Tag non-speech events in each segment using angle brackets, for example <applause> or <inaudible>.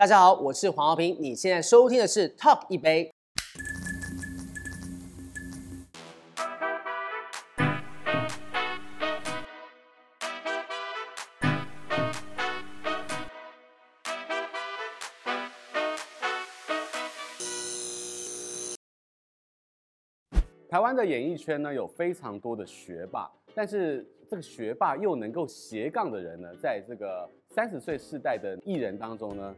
大家好，我是黄浩平，你现在收听的是 Talk 一杯。台湾的演艺圈呢，有非常多的学霸，但是这个学霸又能够斜杠的人呢，在这个三十岁世代的艺人当中呢，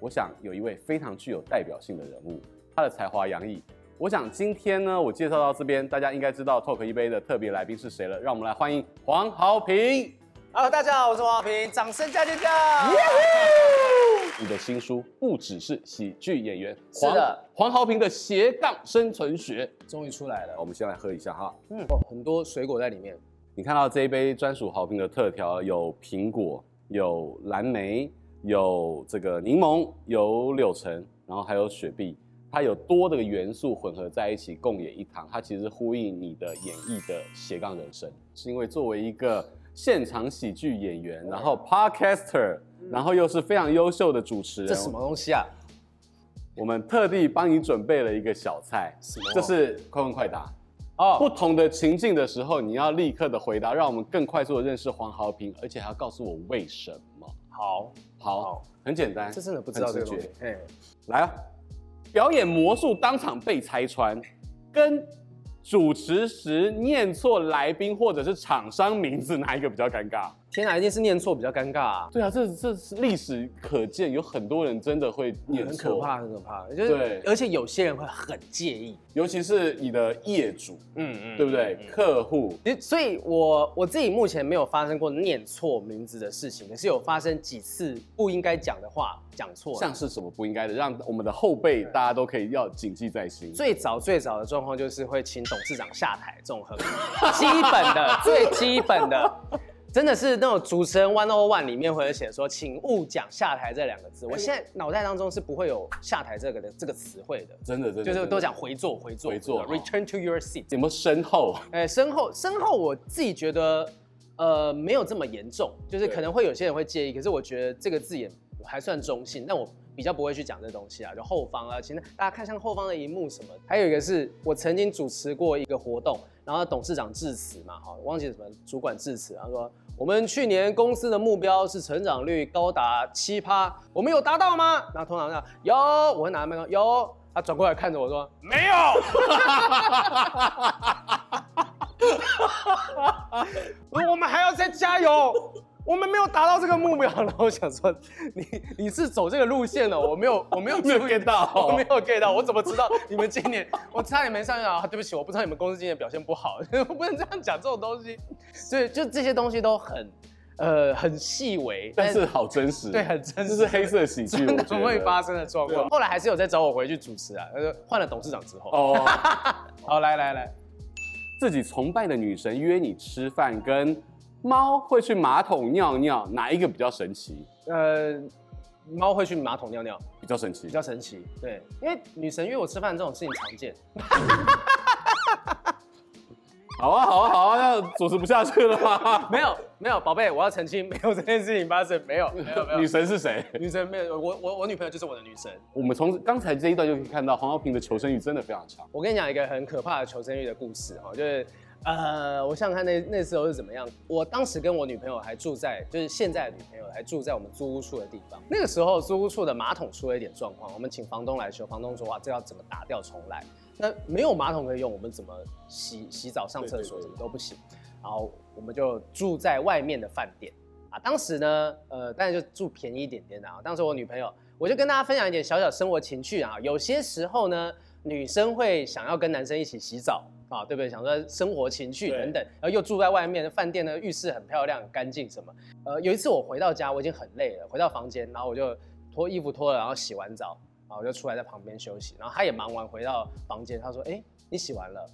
我想有一位非常具有代表性的人物，他的才华洋溢。我想今天呢，我介绍到这边，大家应该知道 Talk 一杯的特别来宾是谁了。让我们来欢迎黄豪平。Hello，大家好，我是黄豪平，掌声加尖叫。你的新书不只是喜剧演员，是的，黄豪平的斜杠生存学终于出来了。我们先来喝一下哈，嗯，哦，很多水果在里面。你看到这一杯专属豪平的特调，有苹果，有蓝莓，有这个柠檬，有柳橙，然后还有雪碧，它有多的元素混合在一起，共演一堂。它其实呼应你的演绎的斜杠人生，是因为作为一个。现场喜剧演员，然后 podcaster，然后又是非常优秀的主持人。这什么东西啊？我们特地帮你准备了一个小菜？这是快问快答。哦，不同的情境的时候，你要立刻的回答，让我们更快速的认识黄豪平，而且还要告诉我为什么。好，好，好，很简单。这真的不知道这个东西。哎，来啊！表演魔术当场被拆穿，跟。主持时念错来宾或者是厂商名字，哪一个比较尴尬？天哪，一定是念错比较尴尬啊！对啊，这这是历史可见，有很多人真的会念错，很可怕，很可怕。就是、对，而且有些人会很介意，尤其是你的业主，嗯嗯，对不对？嗯、客户。所以我我自己目前没有发生过念错名字的事情，可是有发生几次不应该讲的话讲错。像是什么不应该的，让我们的后辈大家都可以要谨记在心。最早最早的状况就是会请董事长下台，这种很基本的、最基本的。真的是那种主持人 one o one 里面会写说，请勿讲下台这两个字。我现在脑袋当中是不会有下台这个的这个词汇的。真的，真的，就是都讲回坐，回坐，回坐，return to your seat。有没有身后？哎，身后，身后，我自己觉得，呃，没有这么严重，就是可能会有些人会介意，可是我觉得这个字眼还算中性。但我比较不会去讲这东西啊，就后方啊，其实大家看像后方的荧幕什么。还有一个是我曾经主持过一个活动，然后董事长致辞嘛，哈，忘记什么主管致辞，他说。我们去年公司的目标是成长率高达七趴，我们有达到吗？那通常这样，有，我会拿麦克，有。他转过来看着我说，没有。<laughs> 我们还要再加油。我们没有达到这个目标，然后我想说，你你是走这个路线的，我没有，我没有没有 get 到，我没有 get 到，我怎么知道你们今年我差点没上去啊？对不起，我不知道你们公司今年表现不好，我 <laughs> 不能这样讲这种东西。所以就这些东西都很呃很细微，但是好真实，对，很真实，这是黑色喜剧，真的会发生的状况。后来还是有在找我回去主持啊，他说换了董事长之后。哦，<laughs> 好，来来来，自己崇拜的女神约你吃饭跟。猫会去马桶尿尿，哪一个比较神奇？呃，猫会去马桶尿尿，比较神奇，比较神奇。对，因为女神约我吃饭这种事情常见。<laughs> 好啊，好啊，好啊，要主持不下去了吗？<laughs> 没有，没有，宝贝，我要澄清，没有这件事情发生，没有，没有，没有。女神是谁？女神没有，我我我女朋友就是我的女神。我们从刚才这一段就可以看到黄耀平的求生欲真的非常强。我跟你讲一个很可怕的求生欲的故事哈，就是。呃，我想想看那那时候是怎么样。我当时跟我女朋友还住在，就是现在的女朋友还住在我们租屋处的地方。那个时候租屋处的马桶出了一点状况，我们请房东来修。房东说：“哇，这要怎么打掉重来？那没有马桶可以用，我们怎么洗洗澡、上厕所，怎么都不行。”然后我们就住在外面的饭店啊。当时呢，呃，当然就住便宜一点点的啊。当时我女朋友，我就跟大家分享一点小小生活情趣啊。有些时候呢，女生会想要跟男生一起洗澡。啊，对不对？想说生活情趣等等，然后又住在外面的饭店呢，浴室很漂亮、很干净什么。呃，有一次我回到家，我已经很累了，回到房间，然后我就脱衣服脱了，然后洗完澡，然后我就出来在旁边休息。然后他也忙完回到房间，他说：“哎，你洗完了？”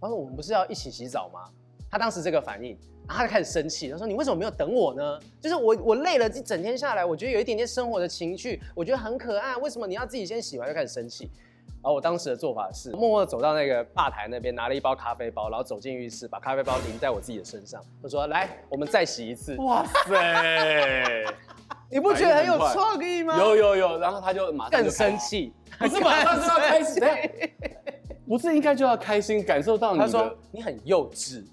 他说：“我们不是要一起洗澡吗？”他当时这个反应，然后他就开始生气，他说：“你为什么没有等我呢？就是我我累了一整天下来，我觉得有一点点生活的情趣，我觉得很可爱，为什么你要自己先洗完就开始生气？”然后我当时的做法是，默默走到那个吧台那边，拿了一包咖啡包，然后走进浴室，把咖啡包淋在我自己的身上。他说：“来，我们再洗一次。”哇塞！你不觉得很有创意吗？有有有，然后他就马上更生气，<laughs> 不是马上就要开心，不是应该就要开心，感受到你。他说你很幼稚，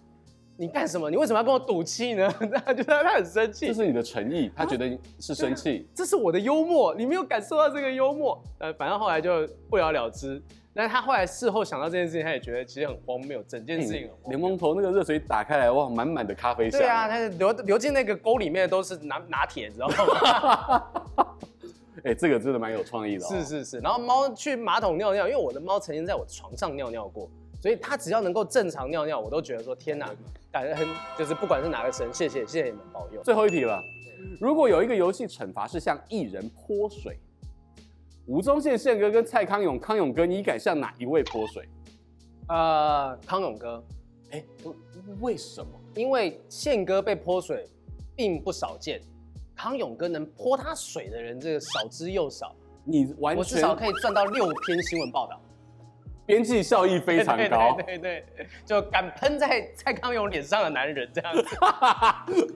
你干什么？你为什么要跟我赌气呢？<laughs> 他觉得他很生气，这是你的诚意，他觉得是生气。这是我的幽默，你没有感受到这个幽默。呃，反正后来就不了了之。但他后来事后想到这件事情，他也觉得其实很荒谬，整件事情很莲蓬头那个热水打开来，哇，满满的咖啡香。对啊，他流流进那个沟里面都是拿拿铁，知道吗？<laughs> 哎、欸，这个真的蛮有创意的、哦。是是是，然后猫去马桶尿尿，因为我的猫曾经在我床上尿尿过，所以他只要能够正常尿尿，我都觉得说天哪，感恩就是不管是哪个神，谢谢谢谢你们保佑。最后一题了，如果有一个游戏惩罚是向艺人泼水。吴宗宪宪哥跟蔡康永康永哥，你敢向哪一位泼水？呃，康永哥。哎，为什么？因为宪哥被泼水并不少见，康永哥能泼他水的人，这个少之又少。你完全，我至少可以赚到六篇新闻报道，边际效益非常高。对对，对对，就敢喷在蔡康永脸上的男人这样子。<laughs>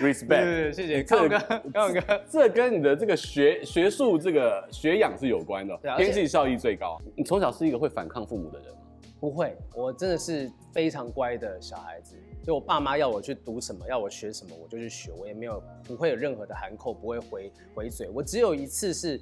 Respect，谢谢康永哥，康永哥，这跟你的这个学学术这个学养是有关的，边际效益最高。你从小是一个会反抗父母的人吗？不会，我真的是非常乖的小孩子。就我爸妈要我去读什么，要我学什么，我就去学，我也没有不会有任何的含扣，不会回回嘴。我只有一次是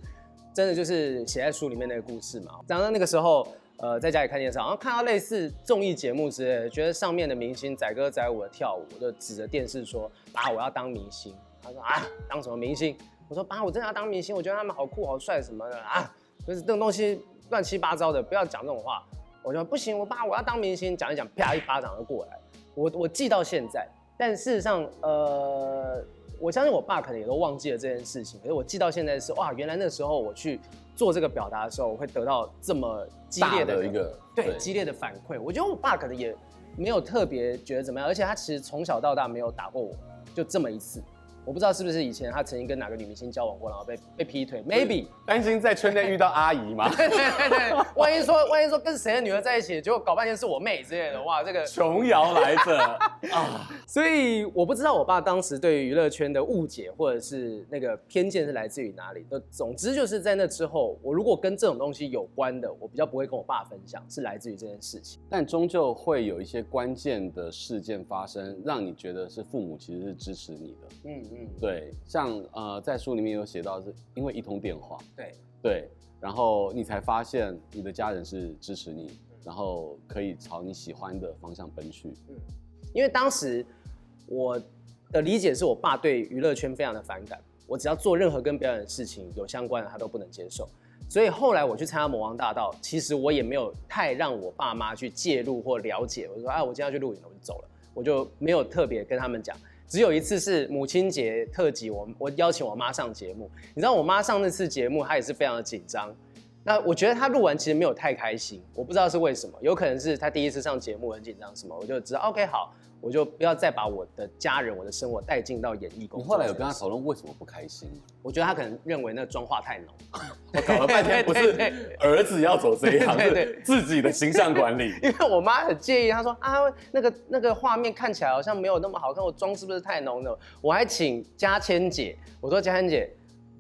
真的，就是写在书里面那个故事嘛。长到那个时候。呃，在家里看电视，然后看到类似综艺节目之类的，觉得上面的明星载歌载舞的跳舞，我就指着电视说：“爸，我要当明星。”他说：“啊，当什么明星？”我说：“爸，我真的要当明星，我觉得他们好酷、好帅什么的啊，就是这种东西乱七八糟的，不要讲这种话。”我说：“不行，我爸我要当明星。”讲一讲，啪一巴掌就过来。我我记到现在，但事实上，呃，我相信我爸可能也都忘记了这件事情。可是我记到现在是哇，原来那时候我去。做这个表达的时候，我会得到这么激烈的，的一个对，对激烈的反馈。我觉得我爸可能也没有特别觉得怎么样，而且他其实从小到大没有打过我，就这么一次。我不知道是不是以前他曾经跟哪个女明星交往过，然后被被劈腿，maybe 担心在圈内遇到阿姨嘛？<laughs> 对对对对，万一说万一说跟谁的女儿在一起，结果搞半天是我妹之类的，哇，这个琼瑶来着 <laughs> 啊！所以我不知道我爸当时对于娱乐圈的误解或者是那个偏见是来自于哪里。那总之就是在那之后，我如果跟这种东西有关的，我比较不会跟我爸分享，是来自于这件事情。但终究会有一些关键的事件发生，让你觉得是父母其实是支持你的。嗯。嗯，对，像呃，在书里面有写到，是因为一通电话，对对，然后你才发现你的家人是支持你，嗯、然后可以朝你喜欢的方向奔去。嗯，因为当时我的理解是我爸对娱乐圈非常的反感，我只要做任何跟表演的事情有相关的，他都不能接受。所以后来我去参加《魔王大道》，其实我也没有太让我爸妈去介入或了解。我就说，啊，我今天要去录影了，我就走了，我就没有特别跟他们讲。只有一次是母亲节特辑，我我邀请我妈上节目。你知道我妈上那次节目，她也是非常的紧张。那我觉得他录完其实没有太开心，我不知道是为什么，有可能是他第一次上节目很紧张什么，我就知道 OK 好。我就不要再把我的家人、我的生活带进到演艺工作。你后来有跟他讨论为什么不开心？我觉得他可能认为那个妆化太浓。<laughs> 我搞了半天不是儿子要走这一行，对自己的形象管理。<laughs> 因为我妈很介意，她说啊，那个那个画面看起来好像没有那么好看，我妆是不是太浓了？我还请嘉千姐，我说嘉千姐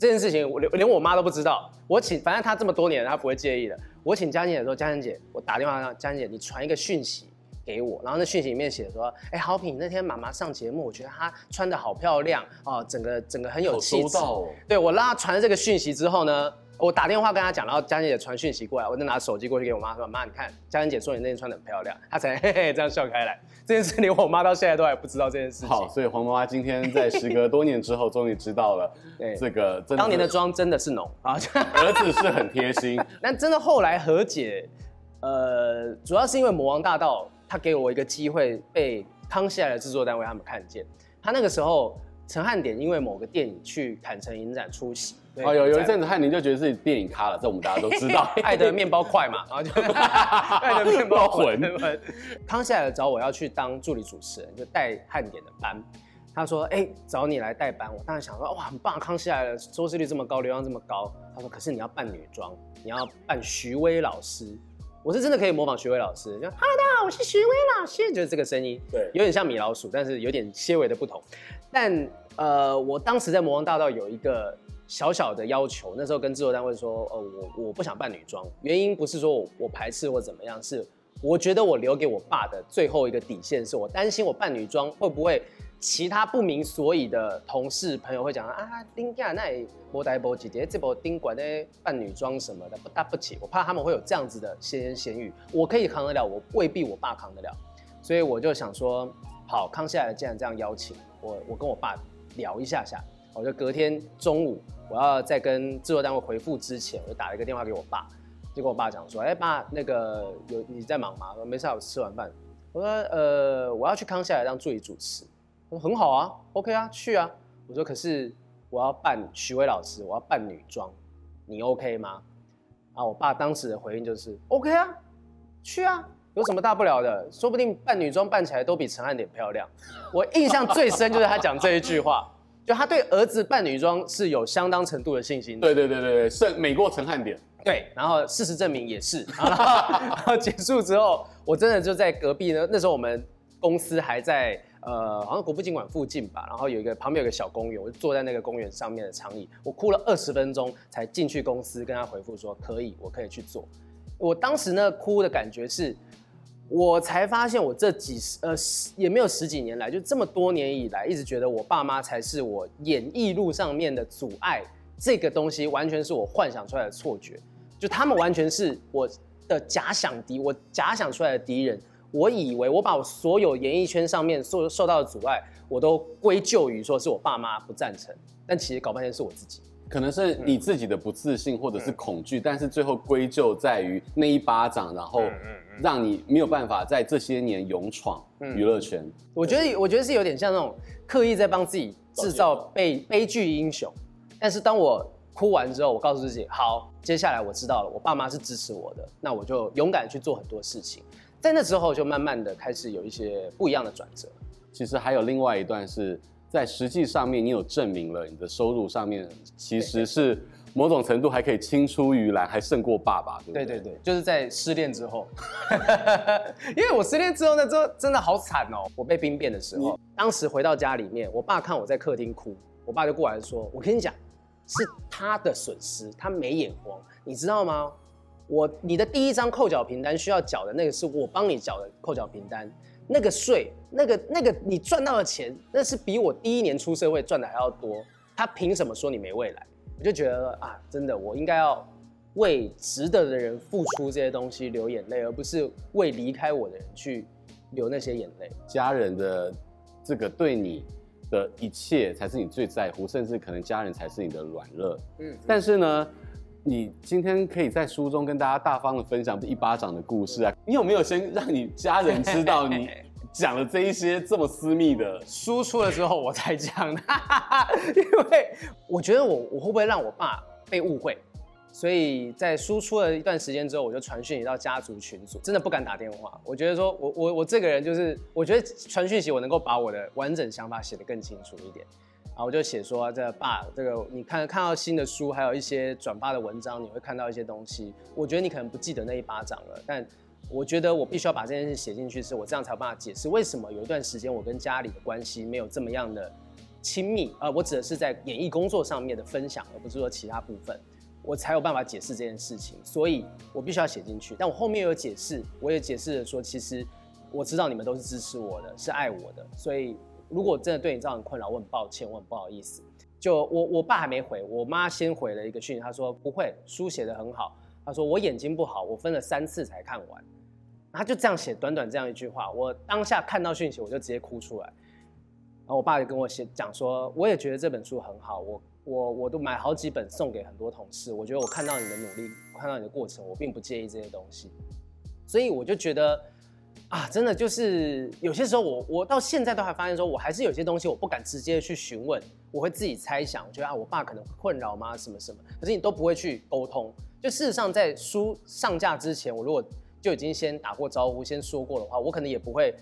这件事情我连连我妈都不知道，我请反正她这么多年她不会介意的。我请嘉欣姐说，嘉欣姐，我打电话让嘉欣姐，你传一个讯息。给我，然后那讯息里面写说，哎，好品那天妈妈上节目，我觉得她穿的好漂亮啊，整个整个很有气质。哦、对，我让她传了这个讯息之后呢，我打电话跟他讲，然后嘉欣姐传讯息过来，我就拿手机过去给我妈说，妈，你看嘉欣姐说你那天穿的很漂亮，她才 <laughs> 嘿嘿这样笑开来。这件事连我妈到现在都还不知道这件事情。好，所以黄妈妈今天在时隔多年之后，终于知道了，<laughs> 对这个当年的妆真的是浓啊，<laughs> 儿子是很贴心。但真的后来和解，呃，主要是因为魔王大道。他给我一个机会，被康熙来的制作单位他们看见。他那个时候，陈汉典因为某个电影去坎城影展出席。哦，有有一阵子汉宁就觉得自己电影咖了，这我们大家都知道。<laughs> 爱的面包块嘛，然后就 <laughs> 爱的面包 <laughs> 魂。康熙来了找我要去当助理主持人，就带汉典的班。他说：“哎、欸，找你来代班。”我当时想说：“哇，很棒！康熙来了，收视率这么高，流量这么高。”他说：“可是你要扮女装，你要扮徐薇老师。”我是真的可以模仿徐薇老师，就 Hello 大家好，我是徐薇老师，就是这个声音，对，有点像米老鼠，但是有点些微的不同。但呃，我当时在魔王大道有一个小小的要求，那时候跟制作单位说，呃，我我不想扮女装，原因不是说我我排斥或怎么样，是我觉得我留给我爸的最后一个底线，是我担心我扮女装会不会。其他不明所以的同事朋友会讲啊，丁家那波带波姐姐这波丁管的扮女装什么的不搭不起，我怕他们会有这样子的闲言闲语。我可以扛得了，我未必我爸扛得了，所以我就想说，好，康熙来了，既然这样邀请我，我跟我爸聊一下下，我就隔天中午我要在跟制作单位回复之前，我就打了一个电话给我爸，就跟我爸讲说，哎、爸，那个有你在忙吗？我说没事，我吃完饭。我说呃，我要去康熙来当助理主持。我说很好啊，OK 啊，去啊。我说可是我要扮许巍老师，我要扮女装，你 OK 吗？啊，我爸当时的回应就是 OK 啊，去啊，有什么大不了的？说不定扮女装扮起来都比陈汉典漂亮。我印象最深就是他讲这一句话，就他对儿子扮女装是有相当程度的信心的。对对对对对，胜美过陈汉典。对，然后事实证明也是。然后，然后结束之后，我真的就在隔壁呢。那时候我们公司还在。呃，好像国父纪念馆附近吧，然后有一个旁边有一个小公园，我就坐在那个公园上面的长椅，我哭了二十分钟才进去公司跟他回复说可以，我可以去做。我当时呢哭的感觉是，我才发现我这几十呃也没有十几年来，就这么多年以来，一直觉得我爸妈才是我演艺路上面的阻碍，这个东西完全是我幻想出来的错觉，就他们完全是我的假想敌，我假想出来的敌人。我以为我把我所有演艺圈上面受受到的阻碍，我都归咎于说是我爸妈不赞成，但其实搞半天是我自己，可能是你自己的不自信或者是恐惧，嗯、但是最后归咎在于那一巴掌，然后让你没有办法在这些年勇闯娱乐圈。我觉得我觉得是有点像那种刻意在帮自己制造悲悲剧英雄，但是当我哭完之后，我告诉自己，好，接下来我知道了，我爸妈是支持我的，那我就勇敢去做很多事情。在那之后，就慢慢的开始有一些不一样的转折。其实还有另外一段是在实际上面，你有证明了你的收入上面其实是某种程度还可以青出于蓝，还胜过爸爸，对不对？对对对，就是在失恋之后，<laughs> 因为我失恋之后呢，之后真的好惨哦。我被兵变的时候，当时回到家里面，我爸看我在客厅哭，我爸就过来说：“我跟你讲，是他的损失，他没眼光，你知道吗？”我你的第一张扣缴凭单需要缴的那个是我帮你缴的扣缴凭单，那个税，那个那个你赚到的钱，那是比我第一年出社会赚的还要多。他凭什么说你没未来？我就觉得啊，真的，我应该要为值得的人付出这些东西流眼泪，而不是为离开我的人去流那些眼泪。家人的这个对你的一切才是你最在乎，甚至可能家人才是你的软肋。嗯，但是呢。你今天可以在书中跟大家大方的分享一巴掌的故事啊？你有没有先让你家人知道你 <laughs> 讲了这一些这么私密的？输出了之后我才讲的，<laughs> 因为我觉得我我会不会让我爸被误会，所以在输出了一段时间之后，我就传讯息到家族群组，真的不敢打电话。我觉得说我我我这个人就是，我觉得传讯息我能够把我的完整想法写得更清楚一点。然后我就写说，这爸，这个你看看到新的书，还有一些转发的文章，你会看到一些东西。我觉得你可能不记得那一巴掌了，但我觉得我必须要把这件事写进去，是我这样才有办法解释为什么有一段时间我跟家里的关系没有这么样的亲密。呃，我指的是在演艺工作上面的分享，而不是说其他部分，我才有办法解释这件事情。所以我必须要写进去。但我后面有解释，我也解释了说，其实我知道你们都是支持我的，是爱我的，所以。如果真的对你造成困扰，我很抱歉，我很不好意思。就我我爸还没回，我妈先回了一个讯息，她说不会，书写得很好。她说我眼睛不好，我分了三次才看完。他就这样写，短短这样一句话，我当下看到讯息，我就直接哭出来。然后我爸就跟我写讲说，我也觉得这本书很好，我我我都买好几本送给很多同事。我觉得我看到你的努力，看到你的过程，我并不介意这些东西。所以我就觉得。啊，真的就是有些时候我，我到现在都还发现说，我还是有些东西我不敢直接去询问，我会自己猜想，我觉得啊，我爸可能困扰吗？什么什么？可是你都不会去沟通。就事实上，在书上架之前，我如果就已经先打过招呼，先说过的话，我可能也不会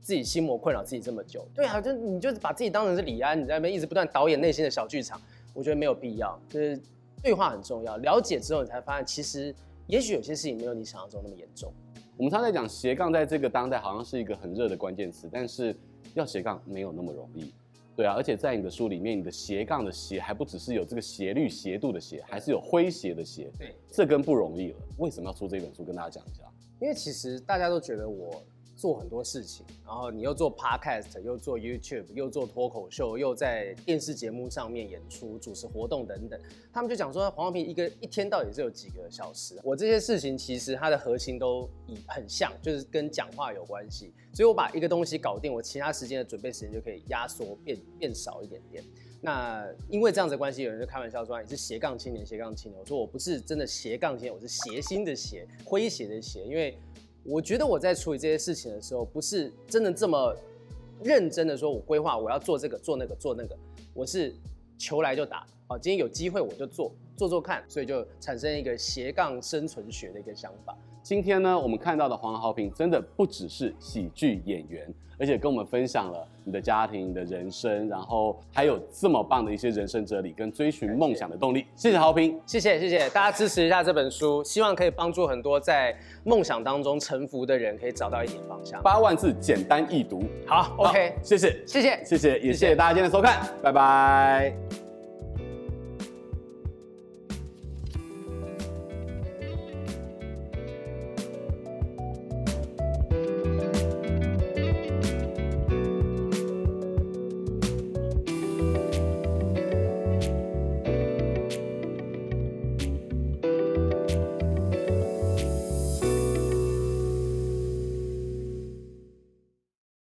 自己心魔困扰自己这么久。对啊，就你就是把自己当成是李安，你在那边一直不断导演内心的小剧场，我觉得没有必要。就是对话很重要，了解之后你才发现，其实也许有些事情没有你想象中那么严重。我们常在讲斜杠，在这个当代好像是一个很热的关键词，但是要斜杠没有那么容易。对啊，而且在你的书里面，你的斜杠的斜还不只是有这个斜率斜度的斜，还是有诙谐的斜。对，这更不容易了。为什么要出这本书？跟大家讲一下。因为其实大家都觉得我。做很多事情，然后你又做 podcast，又做 YouTube，又做脱口秀，又在电视节目上面演出、主持活动等等。他们就讲说，黄豪平一个一天到底是有几个小时？我这些事情其实它的核心都以很像，就是跟讲话有关系。所以我把一个东西搞定，我其他时间的准备时间就可以压缩变变少一点点。那因为这样子的关系，有人就开玩笑说你是斜杠青年，斜杠青年。我说我不是真的斜杠青年，我是谐星的谐，诙谐的谐，因为。我觉得我在处理这些事情的时候，不是真的这么认真的说，我规划我要做这个做那个做那个，我是求来就打，好，今天有机会我就做做做看，所以就产生一个斜杠生存学的一个想法。今天呢，我们看到的黄豪平真的不只是喜剧演员，而且跟我们分享了你的家庭、你的人生，然后还有这么棒的一些人生哲理跟追寻梦想的动力。谢谢好平，谢谢谢谢大家支持一下这本书，希望可以帮助很多在梦想当中沉浮的人可以找到一点方向。八万字简单易读，好，OK，谢谢谢谢谢谢，也谢谢大家今天的收看，拜拜。